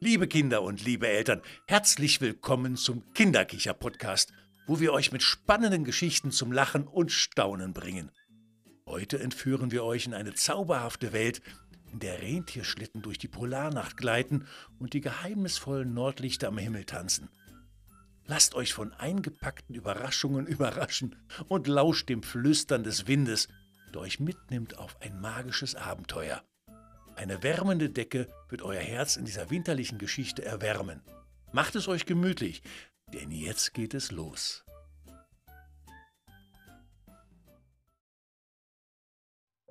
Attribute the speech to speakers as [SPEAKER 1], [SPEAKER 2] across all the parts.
[SPEAKER 1] Liebe Kinder und liebe Eltern, herzlich willkommen zum Kinderkicher-Podcast, wo wir euch mit spannenden Geschichten zum Lachen und Staunen bringen. Heute entführen wir euch in eine zauberhafte Welt, in der Rentierschlitten durch die Polarnacht gleiten und die geheimnisvollen Nordlichter am Himmel tanzen. Lasst euch von eingepackten Überraschungen überraschen und lauscht dem Flüstern des Windes, der euch mitnimmt auf ein magisches Abenteuer. Eine wärmende Decke wird euer Herz in dieser winterlichen Geschichte erwärmen. Macht es euch gemütlich, denn jetzt geht es los.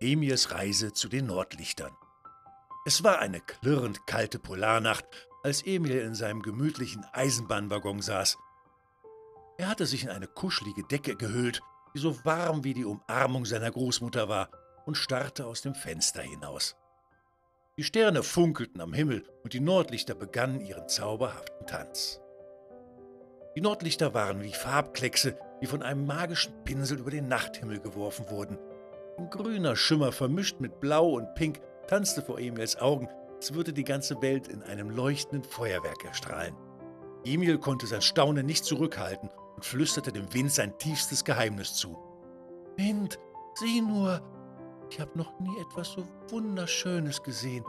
[SPEAKER 1] Emils Reise zu den Nordlichtern. Es war eine klirrend kalte Polarnacht, als Emil in seinem gemütlichen Eisenbahnwaggon saß. Er hatte sich in eine kuschelige Decke gehüllt, die so warm wie die Umarmung seiner Großmutter war, und starrte aus dem Fenster hinaus. Die Sterne funkelten am Himmel und die Nordlichter begannen ihren zauberhaften Tanz. Die Nordlichter waren wie Farbkleckse, die von einem magischen Pinsel über den Nachthimmel geworfen wurden. Ein grüner Schimmer vermischt mit Blau und Pink tanzte vor Emils Augen, als würde die ganze Welt in einem leuchtenden Feuerwerk erstrahlen. Emil konnte sein Staunen nicht zurückhalten und flüsterte dem Wind sein tiefstes Geheimnis zu. Wind, sieh nur, ich habe noch nie etwas so Wunderschönes gesehen.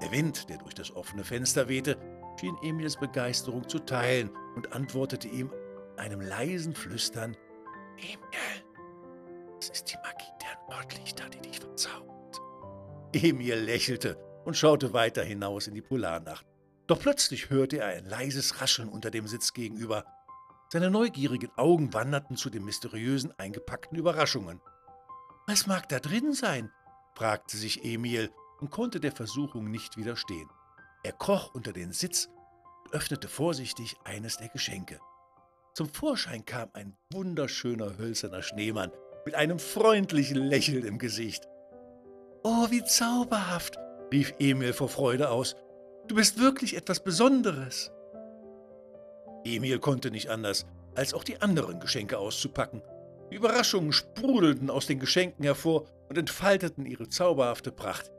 [SPEAKER 1] Der Wind, der durch das offene Fenster wehte, schien Emils Begeisterung zu teilen und antwortete ihm einem leisen Flüstern: Emil, es ist die Magie der Nordlichter, die dich verzaubert. Emil lächelte und schaute weiter hinaus in die Polarnacht. Doch plötzlich hörte er ein leises Rascheln unter dem Sitz gegenüber. Seine neugierigen Augen wanderten zu den mysteriösen eingepackten Überraschungen. Was mag da drin sein? fragte sich Emil und konnte der Versuchung nicht widerstehen. Er kroch unter den Sitz und öffnete vorsichtig eines der Geschenke. Zum Vorschein kam ein wunderschöner hölzerner Schneemann mit einem freundlichen Lächeln im Gesicht. Oh, wie zauberhaft! rief Emil vor Freude aus. Du bist wirklich etwas Besonderes. Emil konnte nicht anders, als auch die anderen Geschenke auszupacken. Die Überraschungen sprudelten aus den Geschenken hervor und entfalteten ihre zauberhafte Pracht.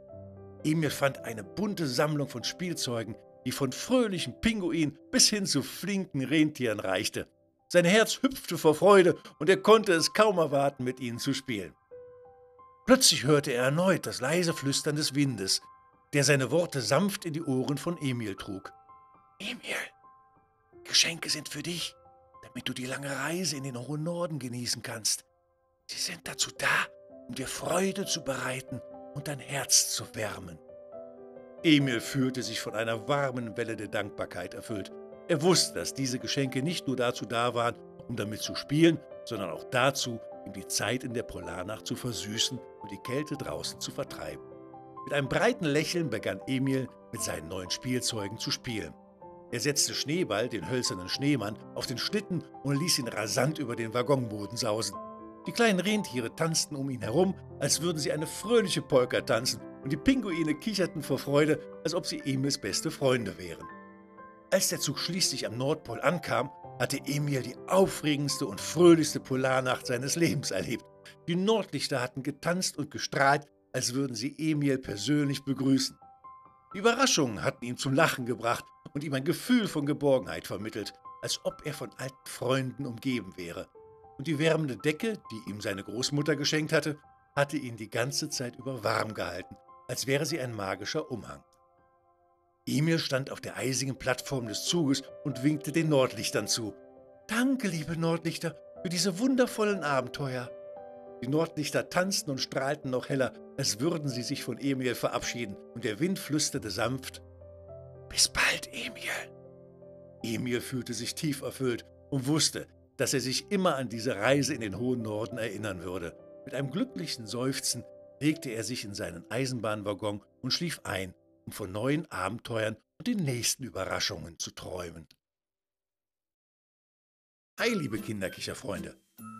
[SPEAKER 1] Emil fand eine bunte Sammlung von Spielzeugen, die von fröhlichen Pinguinen bis hin zu flinken Rentieren reichte. Sein Herz hüpfte vor Freude und er konnte es kaum erwarten, mit ihnen zu spielen. Plötzlich hörte er erneut das leise Flüstern des Windes, der seine Worte sanft in die Ohren von Emil trug. Emil, Geschenke sind für dich damit du die lange Reise in den hohen Norden genießen kannst. Sie sind dazu da, um dir Freude zu bereiten und dein Herz zu wärmen. Emil fühlte sich von einer warmen Welle der Dankbarkeit erfüllt. Er wusste, dass diese Geschenke nicht nur dazu da waren, um damit zu spielen, sondern auch dazu, ihm die Zeit in der Polarnacht zu versüßen und die Kälte draußen zu vertreiben. Mit einem breiten Lächeln begann Emil mit seinen neuen Spielzeugen zu spielen. Er setzte Schneeball, den hölzernen Schneemann, auf den Schlitten und ließ ihn rasant über den Waggonboden sausen. Die kleinen Rentiere tanzten um ihn herum, als würden sie eine fröhliche Polka tanzen, und die Pinguine kicherten vor Freude, als ob sie Emils beste Freunde wären. Als der Zug schließlich am Nordpol ankam, hatte Emil die aufregendste und fröhlichste Polarnacht seines Lebens erlebt. Die Nordlichter hatten getanzt und gestrahlt, als würden sie Emil persönlich begrüßen. Die Überraschungen hatten ihn zum Lachen gebracht und ihm ein Gefühl von Geborgenheit vermittelt, als ob er von alten Freunden umgeben wäre. Und die wärmende Decke, die ihm seine Großmutter geschenkt hatte, hatte ihn die ganze Zeit über warm gehalten, als wäre sie ein magischer Umhang. Emil stand auf der eisigen Plattform des Zuges und winkte den Nordlichtern zu. Danke, liebe Nordlichter, für diese wundervollen Abenteuer. Die Nordlichter tanzten und strahlten noch heller, als würden sie sich von Emil verabschieden, und der Wind flüsterte sanft Bis bald, Emil. Emil fühlte sich tief erfüllt und wusste, dass er sich immer an diese Reise in den hohen Norden erinnern würde. Mit einem glücklichen Seufzen legte er sich in seinen Eisenbahnwaggon und schlief ein, um von neuen Abenteuern und den nächsten Überraschungen zu träumen. Hi, liebe Kinderkicherfreunde!